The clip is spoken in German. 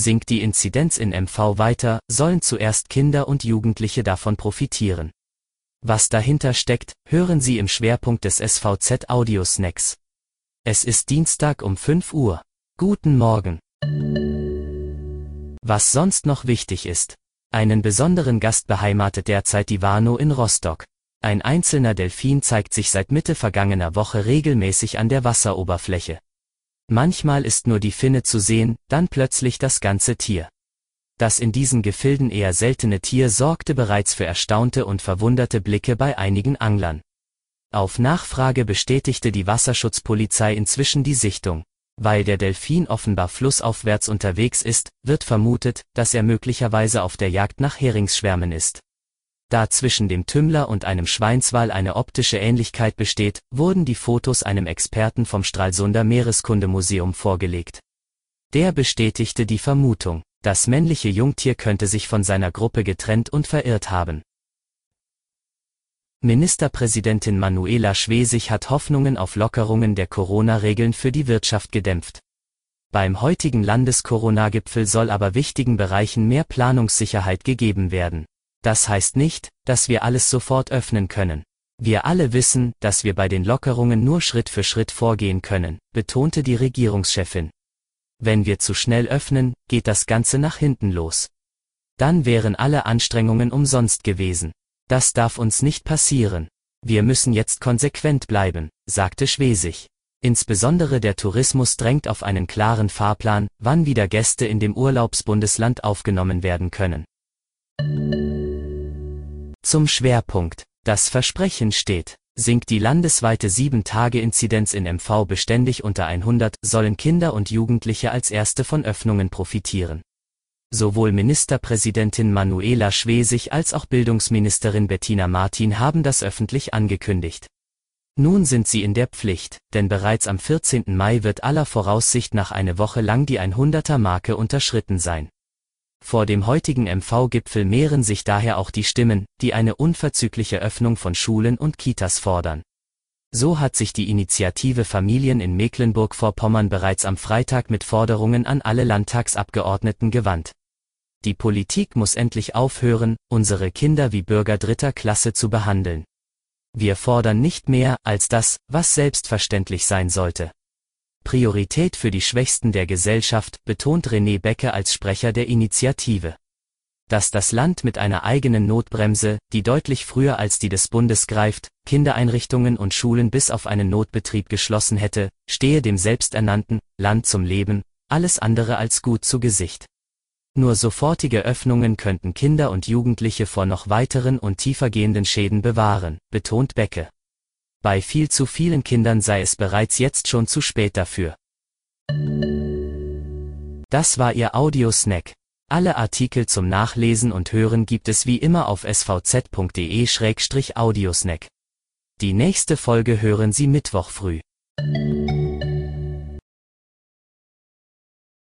Sinkt die Inzidenz in MV weiter, sollen zuerst Kinder und Jugendliche davon profitieren. Was dahinter steckt, hören Sie im Schwerpunkt des SVZ Audio Snacks. Es ist Dienstag um 5 Uhr. Guten Morgen. Was sonst noch wichtig ist. Einen besonderen Gast beheimatet derzeit die Warnow in Rostock. Ein einzelner Delfin zeigt sich seit Mitte vergangener Woche regelmäßig an der Wasseroberfläche. Manchmal ist nur die Finne zu sehen, dann plötzlich das ganze Tier. Das in diesen Gefilden eher seltene Tier sorgte bereits für erstaunte und verwunderte Blicke bei einigen Anglern. Auf Nachfrage bestätigte die Wasserschutzpolizei inzwischen die Sichtung. Weil der Delfin offenbar flussaufwärts unterwegs ist, wird vermutet, dass er möglicherweise auf der Jagd nach Heringsschwärmen ist. Da zwischen dem Tümmler und einem Schweinswal eine optische Ähnlichkeit besteht, wurden die Fotos einem Experten vom Stralsunder Meereskundemuseum vorgelegt. Der bestätigte die Vermutung, das männliche Jungtier könnte sich von seiner Gruppe getrennt und verirrt haben. Ministerpräsidentin Manuela Schwesig hat Hoffnungen auf Lockerungen der Corona-Regeln für die Wirtschaft gedämpft. Beim heutigen Landes-Corona-Gipfel soll aber wichtigen Bereichen mehr Planungssicherheit gegeben werden. Das heißt nicht, dass wir alles sofort öffnen können. Wir alle wissen, dass wir bei den Lockerungen nur Schritt für Schritt vorgehen können, betonte die Regierungschefin. Wenn wir zu schnell öffnen, geht das Ganze nach hinten los. Dann wären alle Anstrengungen umsonst gewesen. Das darf uns nicht passieren. Wir müssen jetzt konsequent bleiben, sagte Schwesig. Insbesondere der Tourismus drängt auf einen klaren Fahrplan, wann wieder Gäste in dem Urlaubsbundesland aufgenommen werden können. Zum Schwerpunkt. Das Versprechen steht. Sinkt die landesweite 7-Tage-Inzidenz in MV beständig unter 100, sollen Kinder und Jugendliche als erste von Öffnungen profitieren. Sowohl Ministerpräsidentin Manuela Schwesig als auch Bildungsministerin Bettina Martin haben das öffentlich angekündigt. Nun sind sie in der Pflicht, denn bereits am 14. Mai wird aller Voraussicht nach eine Woche lang die 100er Marke unterschritten sein. Vor dem heutigen MV-Gipfel mehren sich daher auch die Stimmen, die eine unverzügliche Öffnung von Schulen und Kitas fordern. So hat sich die Initiative Familien in Mecklenburg-Vorpommern bereits am Freitag mit Forderungen an alle Landtagsabgeordneten gewandt. Die Politik muss endlich aufhören, unsere Kinder wie Bürger dritter Klasse zu behandeln. Wir fordern nicht mehr als das, was selbstverständlich sein sollte. Priorität für die Schwächsten der Gesellschaft, betont René Becke als Sprecher der Initiative. Dass das Land mit einer eigenen Notbremse, die deutlich früher als die des Bundes greift, Kindereinrichtungen und Schulen bis auf einen Notbetrieb geschlossen hätte, stehe dem selbsternannten Land zum Leben, alles andere als gut zu Gesicht. Nur sofortige Öffnungen könnten Kinder und Jugendliche vor noch weiteren und tiefergehenden Schäden bewahren, betont Becke. Bei viel zu vielen Kindern sei es bereits jetzt schon zu spät dafür. Das war Ihr Audiosnack. Alle Artikel zum Nachlesen und Hören gibt es wie immer auf svz.de-audiosnack. Die nächste Folge hören Sie Mittwoch früh.